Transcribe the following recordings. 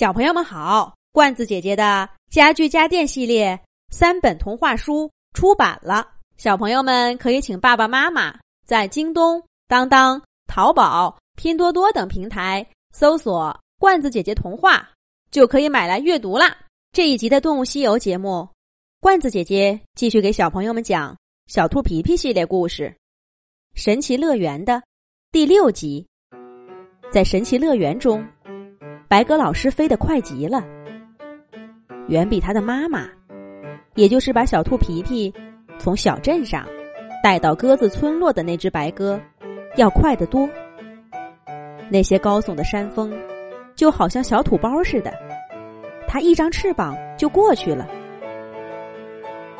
小朋友们好，罐子姐姐的家具家电系列三本童话书出版了，小朋友们可以请爸爸妈妈在京东、当当、淘宝、拼多多等平台搜索“罐子姐姐童话”，就可以买来阅读啦。这一集的《动物西游》节目，罐子姐姐继续给小朋友们讲小兔皮皮系列故事《神奇乐园》的第六集，在神奇乐园中。白鸽老师飞得快极了，远比他的妈妈，也就是把小兔皮皮从小镇上带到鸽子村落的那只白鸽，要快得多。那些高耸的山峰，就好像小土包似的，它一张翅膀就过去了；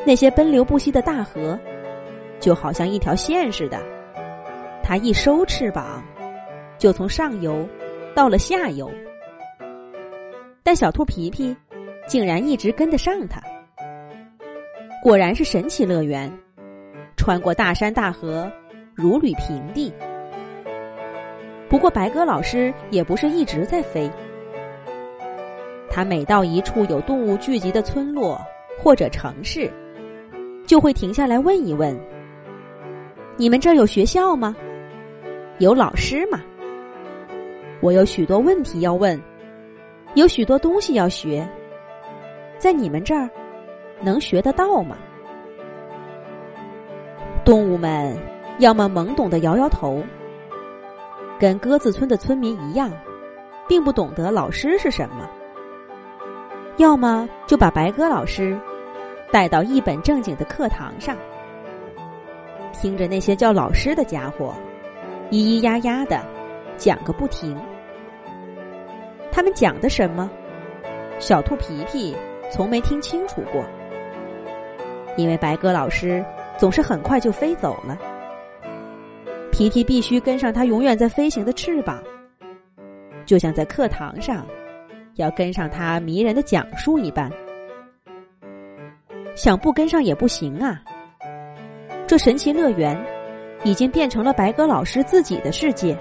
那些奔流不息的大河，就好像一条线似的，它一收翅膀，就从上游到了下游。但小兔皮皮竟然一直跟得上他，果然是神奇乐园，穿过大山大河，如履平地。不过白鸽老师也不是一直在飞，他每到一处有动物聚集的村落或者城市，就会停下来问一问：“你们这儿有学校吗？有老师吗？我有许多问题要问。”有许多东西要学，在你们这儿能学得到吗？动物们要么懵懂的摇摇头，跟鸽子村的村民一样，并不懂得老师是什么；要么就把白鸽老师带到一本正经的课堂上，听着那些叫老师的家伙咿咿呀呀的讲个不停。他们讲的什么？小兔皮皮从没听清楚过，因为白鸽老师总是很快就飞走了。皮皮必须跟上他永远在飞行的翅膀，就像在课堂上要跟上他迷人的讲述一般。想不跟上也不行啊！这神奇乐园已经变成了白鸽老师自己的世界，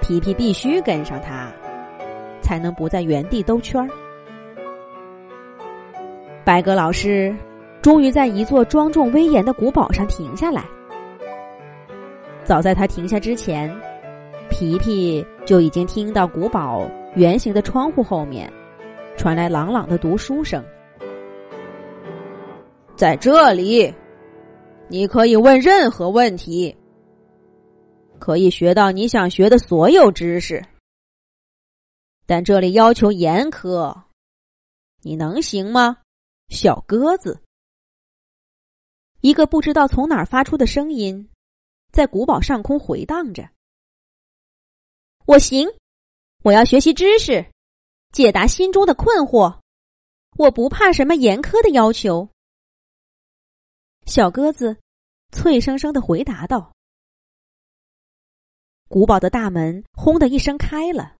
皮皮必须跟上他。才能不在原地兜圈儿。白鸽老师终于在一座庄重威严的古堡上停下来。早在他停下之前，皮皮就已经听到古堡圆形的窗户后面传来朗朗的读书声。在这里，你可以问任何问题，可以学到你想学的所有知识。但这里要求严苛，你能行吗，小鸽子？一个不知道从哪儿发出的声音，在古堡上空回荡着。我行，我要学习知识，解答心中的困惑，我不怕什么严苛的要求。小鸽子脆生生的回答道。古堡的大门轰的一声开了。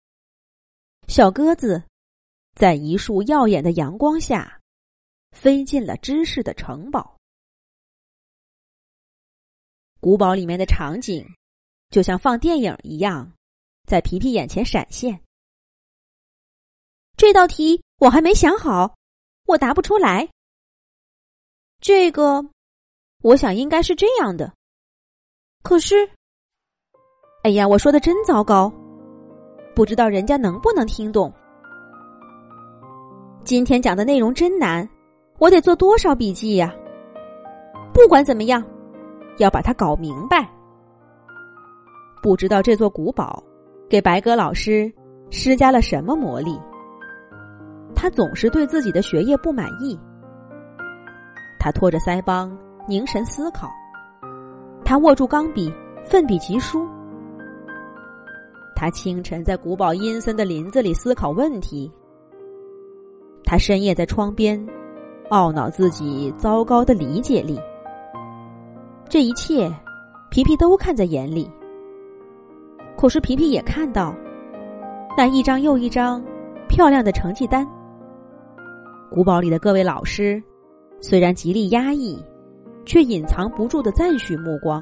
小鸽子在一束耀眼的阳光下飞进了知识的城堡。古堡里面的场景就像放电影一样，在皮皮眼前闪现。这道题我还没想好，我答不出来。这个，我想应该是这样的。可是，哎呀，我说的真糟糕。不知道人家能不能听懂？今天讲的内容真难，我得做多少笔记呀？不管怎么样，要把它搞明白。不知道这座古堡给白鸽老师施加了什么魔力？他总是对自己的学业不满意。他拖着腮帮，凝神思考。他握住钢笔，奋笔疾书。他清晨在古堡阴森的林子里思考问题，他深夜在窗边懊恼自己糟糕的理解力。这一切，皮皮都看在眼里。可是皮皮也看到那一张又一张漂亮的成绩单。古堡里的各位老师虽然极力压抑，却隐藏不住的赞许目光。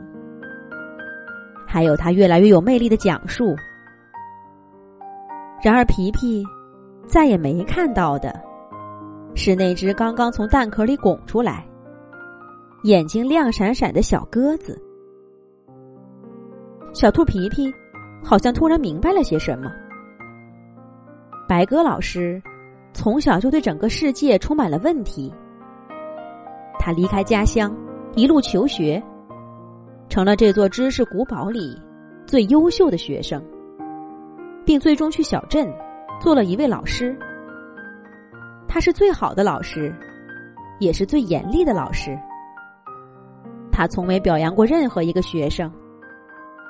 还有他越来越有魅力的讲述。然而，皮皮再也没看到的，是那只刚刚从蛋壳里拱出来、眼睛亮闪闪的小鸽子。小兔皮皮好像突然明白了些什么。白鸽老师从小就对整个世界充满了问题。他离开家乡，一路求学，成了这座知识古堡里最优秀的学生，并最终去小镇做了一位老师。他是最好的老师，也是最严厉的老师。他从没表扬过任何一个学生，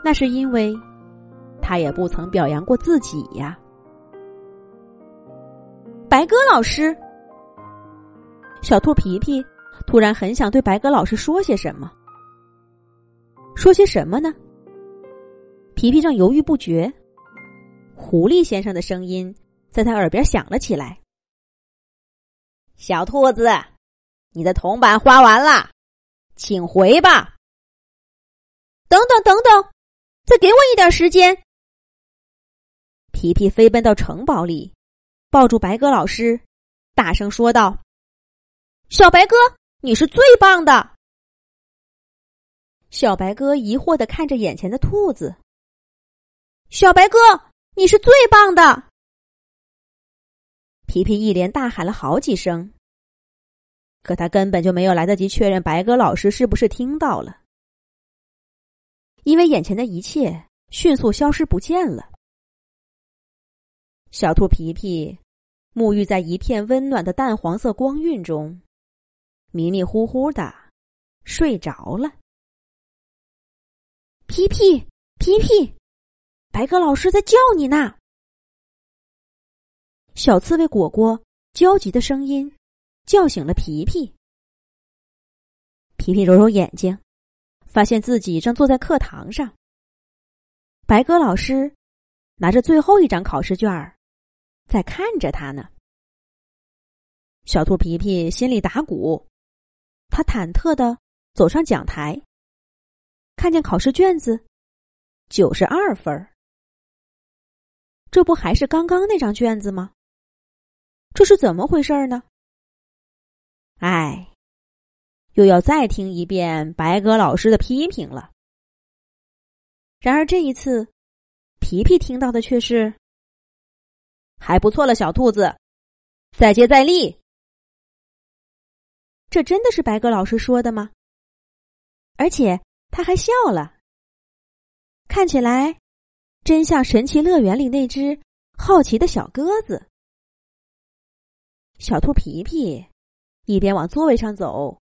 那是因为他也不曾表扬过自己呀。白鸽老师，小兔皮皮突然很想对白鸽老师说些什么。说些什么呢？皮皮正犹豫不决，狐狸先生的声音在他耳边响了起来：“小兔子，你的铜板花完了，请回吧。”等等等等，再给我一点时间。皮皮飞奔到城堡里。抱住白鸽老师，大声说道：“小白鸽，你是最棒的！”小白鸽疑惑的看着眼前的兔子。“小白鸽，你是最棒的！”皮皮一连大喊了好几声，可他根本就没有来得及确认白鸽老师是不是听到了，因为眼前的一切迅速消失不见了。小兔皮皮沐浴在一片温暖的淡黄色光晕中，迷迷糊糊的睡着了。皮皮皮皮，白鸽老师在叫你呢。小刺猬果果焦急的声音叫醒了皮皮。皮皮揉揉眼睛，发现自己正坐在课堂上。白鸽老师拿着最后一张考试卷儿。在看着他呢，小兔皮皮心里打鼓，他忐忑的走上讲台，看见考试卷子，九十二分这不还是刚刚那张卷子吗？这是怎么回事儿呢？哎，又要再听一遍白鸽老师的批评了。然而这一次，皮皮听到的却是。还不错了，小兔子，再接再厉。这真的是白鸽老师说的吗？而且他还笑了，看起来真像神奇乐园里那只好奇的小鸽子。小兔皮皮一边往座位上走，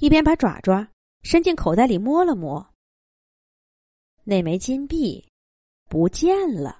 一边把爪爪伸进口袋里摸了摸。那枚金币不见了。